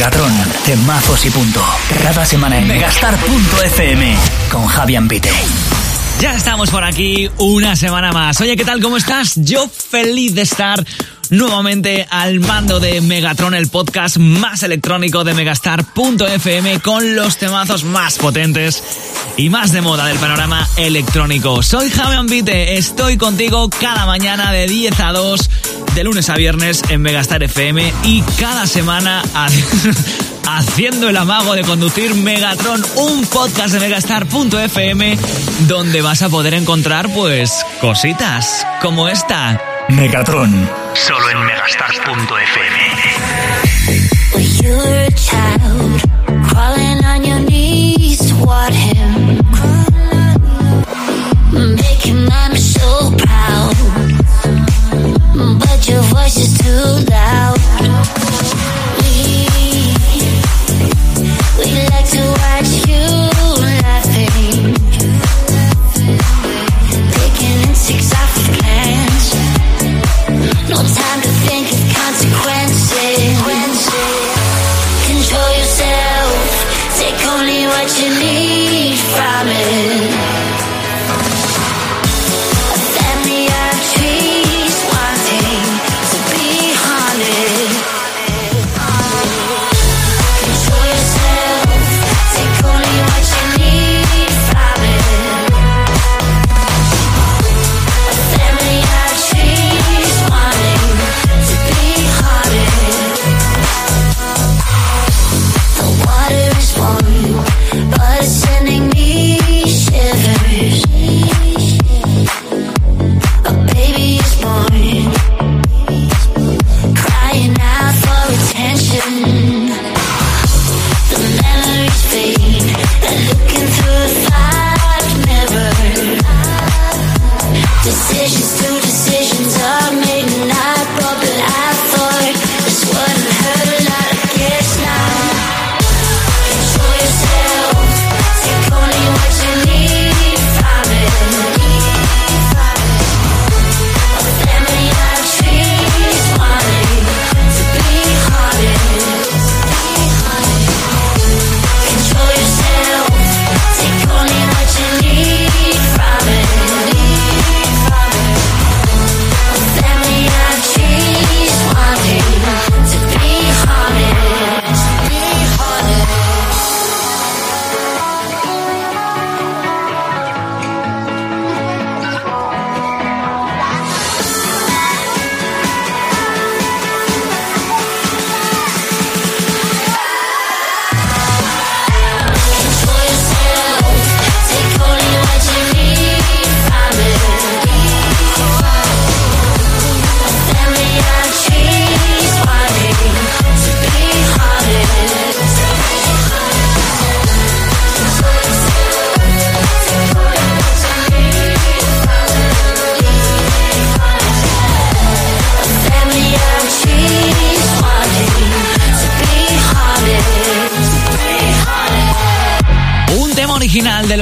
Megatron, temazos y punto. Cada semana en megastar.fm con Javier Pite. Ya estamos por aquí una semana más. Oye, ¿qué tal? ¿Cómo estás? Yo feliz de estar nuevamente al mando de Megatron, el podcast más electrónico de megastar.fm con los temazos más potentes y más de moda del panorama electrónico. Soy Javier Vite, estoy contigo cada mañana de 10 a 2, de lunes a viernes en Megastar FM y cada semana haciendo el amago de conducir Megatron, un podcast de megastar.fm donde vas a poder encontrar pues cositas como esta. Megatron, solo en megastar.fm.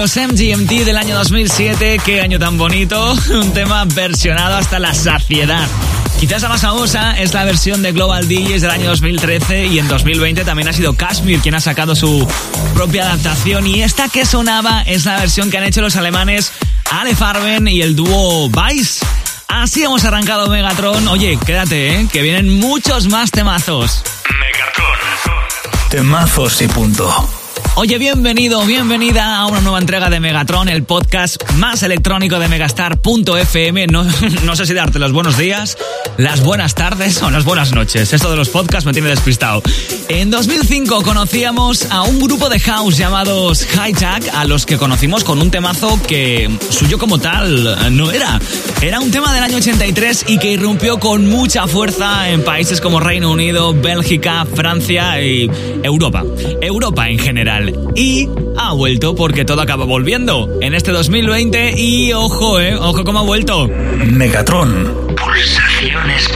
los MGMT del año 2007, qué año tan bonito, un tema versionado hasta la saciedad. Quizás la más famosa es la versión de Global DJs del año 2013 y en 2020 también ha sido Kashmir quien ha sacado su propia adaptación y esta que sonaba es la versión que han hecho los alemanes Ale Farben y el dúo Vice. Así hemos arrancado Megatron. Oye, quédate, ¿eh? que vienen muchos más temazos. temazos y punto. Oye, bienvenido, bienvenida a una nueva entrega de Megatron, el podcast más electrónico de megastar.fm. No, sé si darte los buenos días, las buenas tardes o las buenas noches. Esto de los podcasts me tiene despistado. En 2005 conocíamos a un grupo de house llamados Hijack, a los que conocimos con un temazo que suyo como tal no era. Era un tema del año 83 y que irrumpió con mucha fuerza en países como Reino Unido, Bélgica, Francia y Europa. Europa en general. Y ha vuelto porque todo acaba volviendo en este 2020 y ojo, eh, ojo cómo ha vuelto. Megatron, Pulsaciones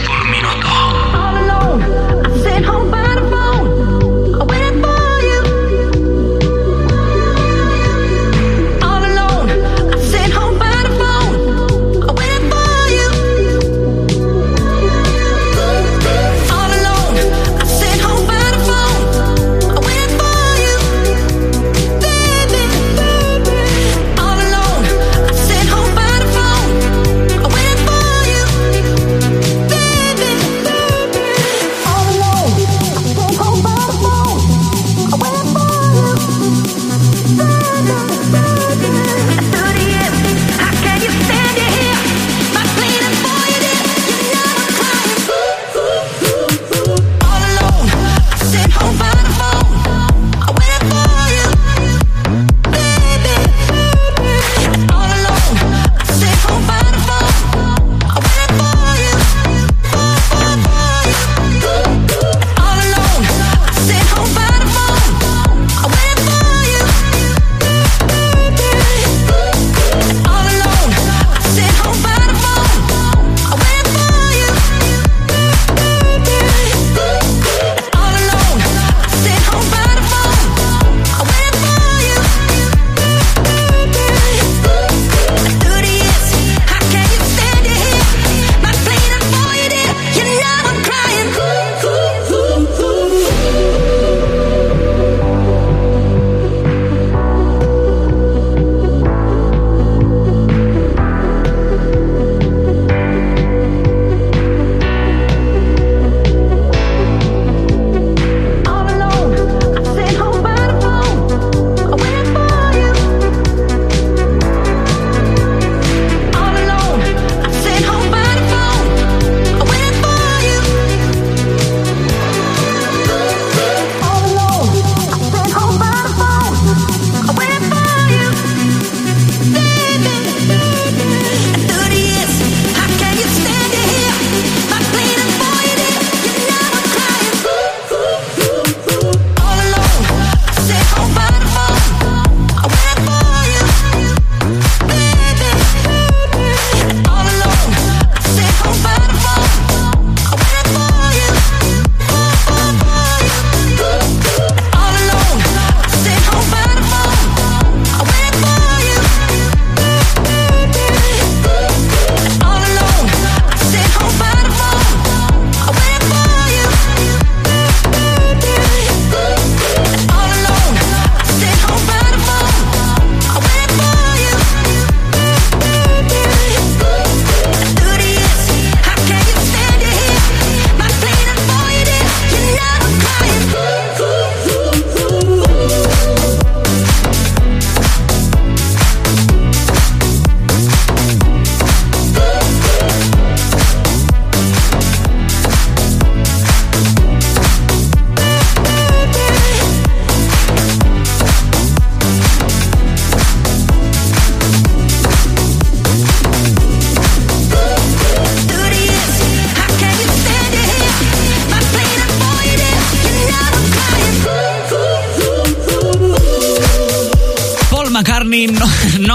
nobody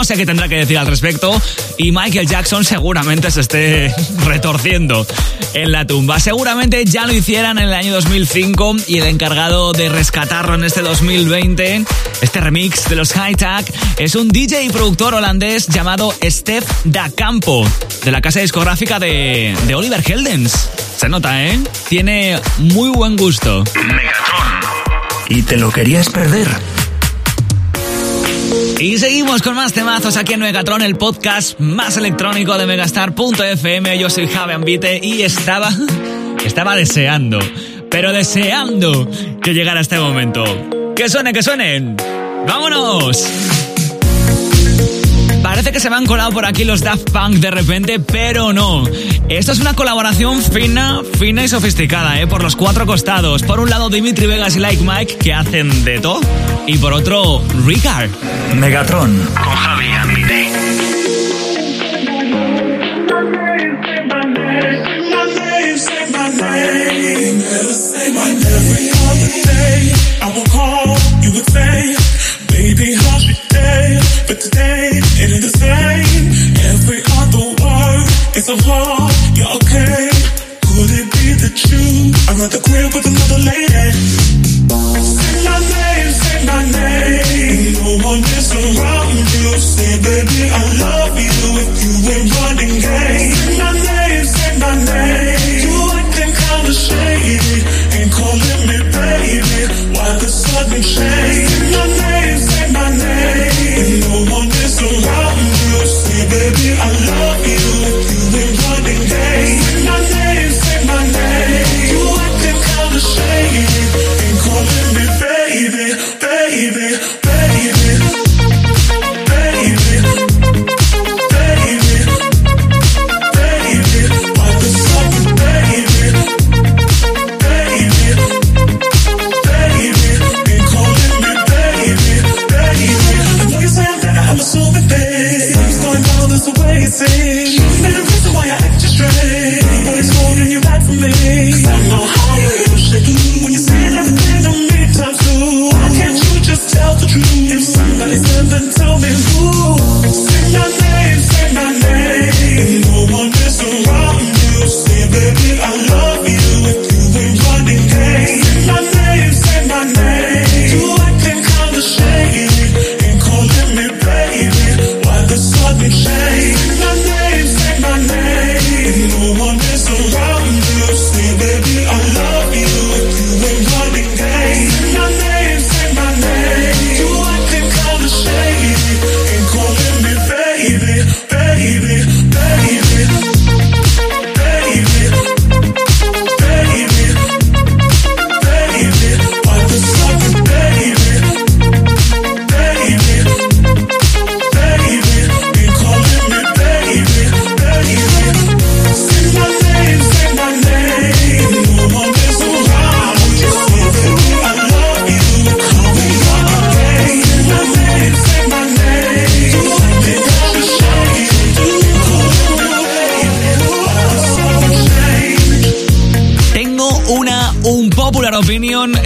sé qué tendrá que decir al respecto y Michael Jackson seguramente se esté retorciendo en la tumba. Seguramente ya lo hicieran en el año 2005 y el encargado de rescatarlo en este 2020, este remix de los High Tech, es un DJ y productor holandés llamado Steph Da Campo, de la casa discográfica de, de Oliver Heldens. Se nota, ¿eh? Tiene muy buen gusto. Megatron. ¿Y te lo querías perder? Y seguimos con más temazos aquí en Megatron, el podcast más electrónico de Megastar.fm. Yo soy Javi Ambite y estaba, estaba deseando, pero deseando que llegara este momento. Que suene, que suenen. ¡Vámonos! Parece que se me han colado por aquí los Daft Punk de repente, pero no. Esto es una colaboración fina, fina y sofisticada, ¿eh? Por los cuatro costados. Por un lado, Dimitri Vegas y Like Mike, que hacen de todo. Y por otro, Ricard. Megatron. Con Javi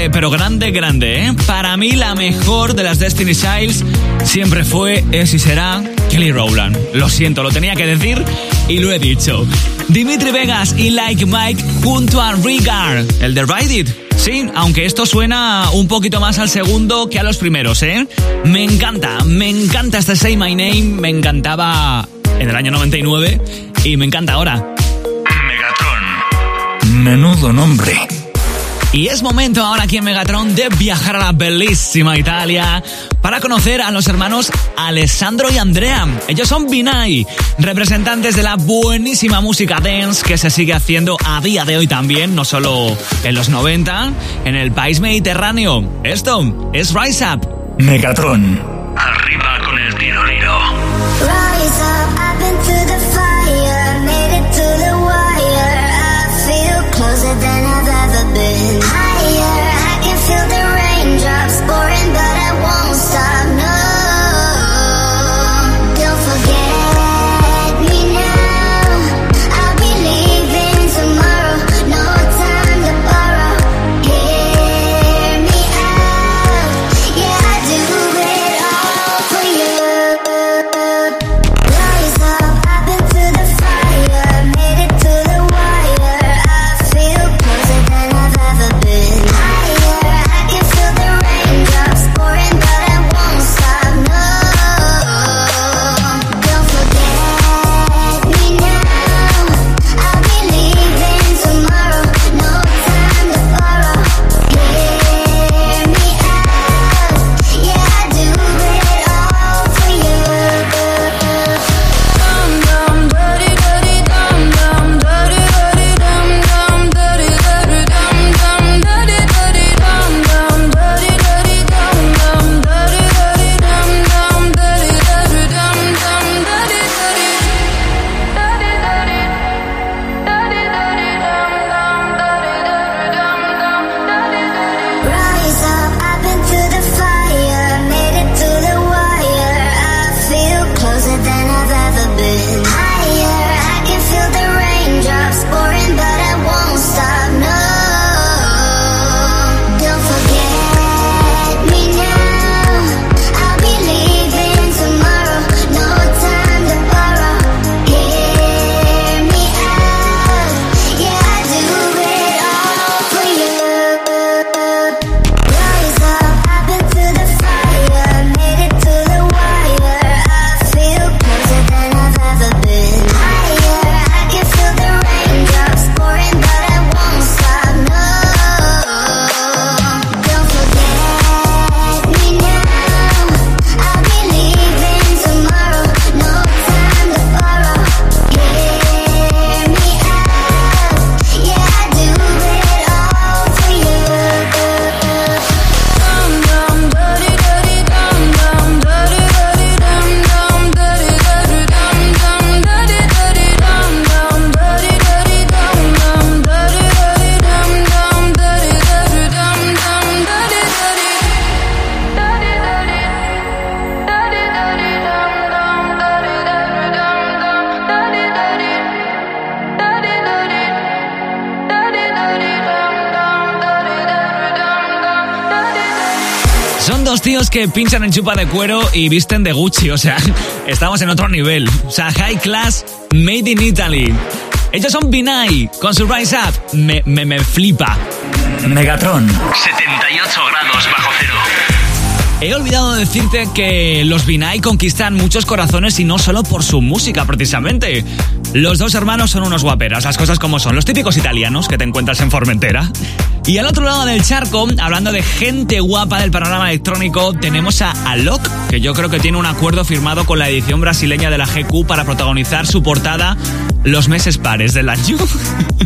eh, pero grande, grande, ¿eh? Para mí la mejor de las Destiny Childs siempre fue, es y será Kelly Rowland. Lo siento, lo tenía que decir y lo he dicho. Dimitri Vegas y Like Mike junto a Rigard, el de Ride It. Sí, aunque esto suena un poquito más al segundo que a los primeros, ¿eh? Me encanta, me encanta este Say My Name, me encantaba en el año 99 y me encanta ahora. Megatron. Menudo nombre. Y es momento ahora aquí en Megatron de viajar a la bellísima Italia para conocer a los hermanos Alessandro y Andrea. Ellos son Binai, representantes de la buenísima música dance que se sigue haciendo a día de hoy también, no solo en los 90, en el país mediterráneo. Esto es Rise Up. Megatron. Arriba con el tiro Rise up, Tíos que pinchan en chupa de cuero y visten de Gucci, o sea, estamos en otro nivel. O sea, high class, made in Italy. Ellos son Binay, con su Rise Up. Me, me, me flipa. Megatron. 78 grados bajo cero. He olvidado decirte que los Binay conquistan muchos corazones y no solo por su música, precisamente. Los dos hermanos son unos guaperas, las cosas como son, los típicos italianos que te encuentras en Formentera. Y al otro lado del charco, hablando de gente guapa del panorama electrónico, tenemos a Alok, que yo creo que tiene un acuerdo firmado con la edición brasileña de la GQ para protagonizar su portada los meses pares del año.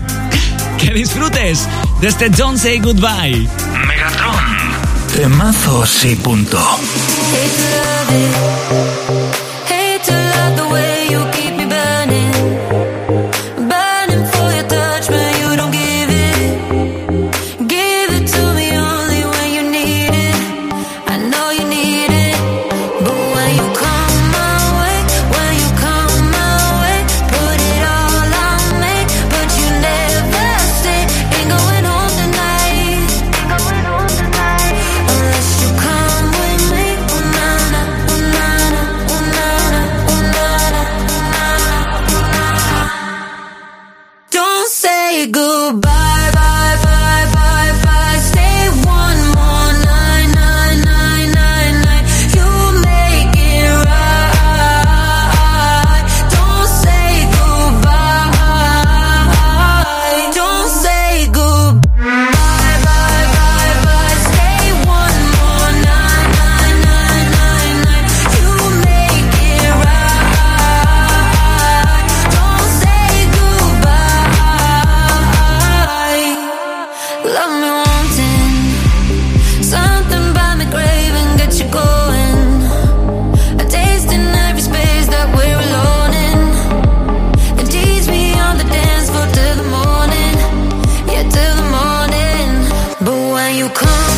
que disfrutes de este Don't Say Goodbye. Megatron. Temazos y punto. You come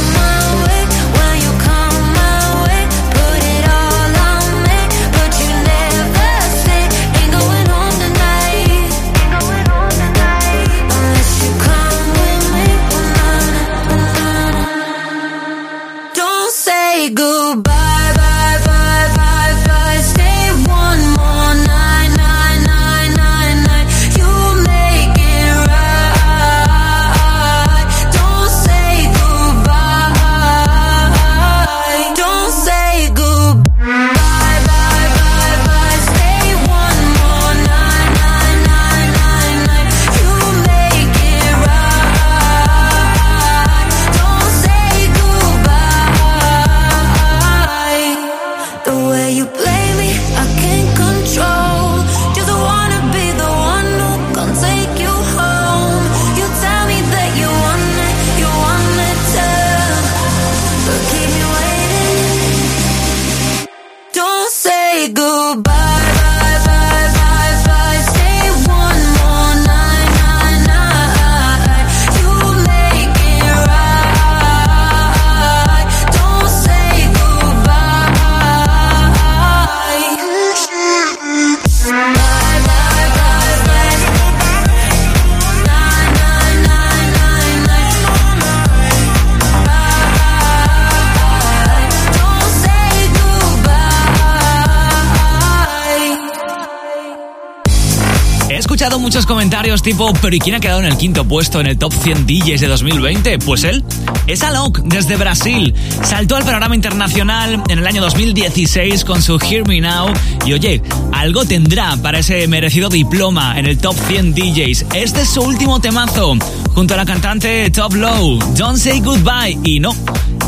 escuchado muchos comentarios tipo, pero ¿y quién ha quedado en el quinto puesto en el top 100 DJs de 2020? Pues él. Es Alok, desde Brasil. Saltó al panorama internacional en el año 2016 con su Hear Me Now. Y oye, algo tendrá para ese merecido diploma en el top 100 DJs. Este es su último temazo, junto a la cantante Top Low. Don't say goodbye. Y no,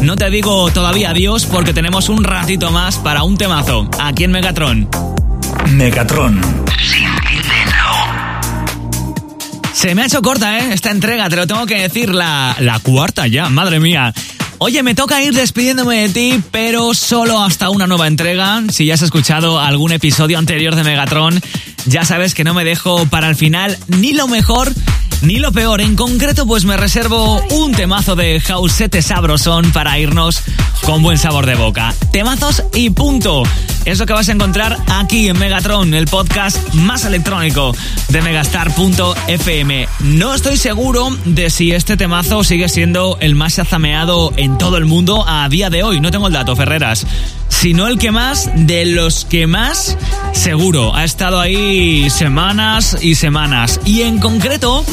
no te digo todavía adiós porque tenemos un ratito más para un temazo, aquí en Megatron. Megatron. Se me ha hecho corta, ¿eh? Esta entrega, te lo tengo que decir, la, la cuarta ya, madre mía. Oye, me toca ir despidiéndome de ti, pero solo hasta una nueva entrega. Si ya has escuchado algún episodio anterior de Megatron, ya sabes que no me dejo para el final ni lo mejor ni lo peor. En concreto, pues me reservo un temazo de Jausete Sabroson para irnos con buen sabor de boca. Temazos y punto. Es lo que vas a encontrar aquí en Megatron, el podcast más electrónico de megastar.fm. No estoy seguro de si este temazo sigue siendo el más azameado en todo el mundo a día de hoy. No tengo el dato, Ferreras sino el que más de los que más seguro ha estado ahí semanas y semanas. Y en concreto,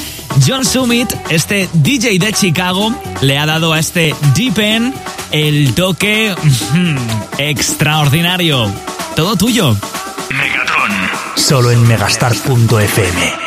John Summit, este DJ de Chicago, le ha dado a este Deep End el toque extraordinario. Todo tuyo. Megatron. Solo en megastart.fm.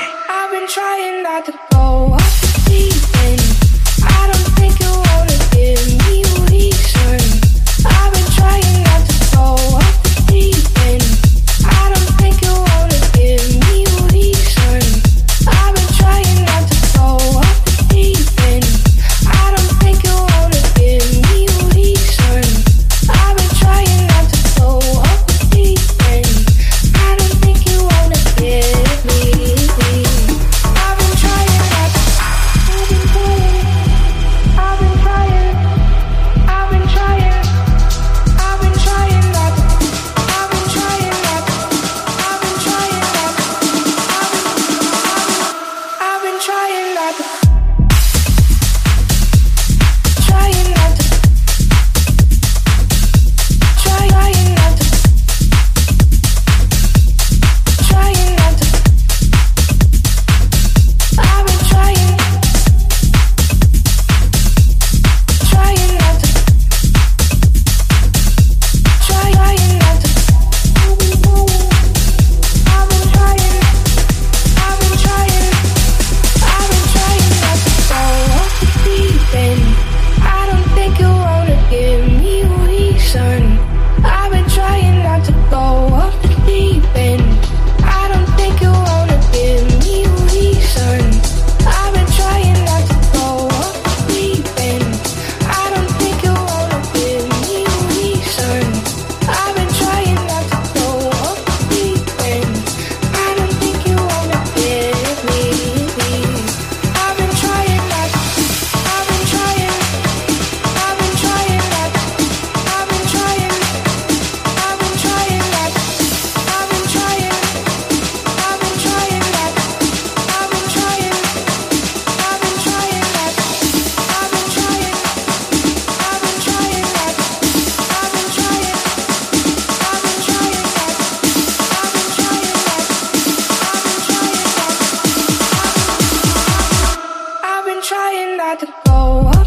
allowed to go.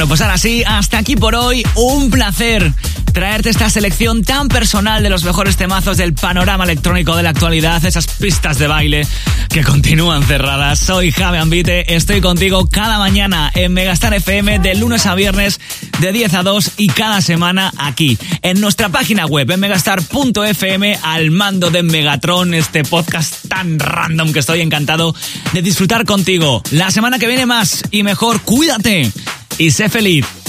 Bueno, pues ahora sí, hasta aquí por hoy. Un placer traerte esta selección tan personal de los mejores temazos del panorama electrónico de la actualidad, esas pistas de baile que continúan cerradas. Soy Javi Ambite, estoy contigo cada mañana en Megastar FM de lunes a viernes de 10 a 2 y cada semana aquí en nuestra página web en megastar.fm al mando de Megatron, este podcast tan random que estoy encantado de disfrutar contigo. La semana que viene más y mejor, cuídate y sé feliz.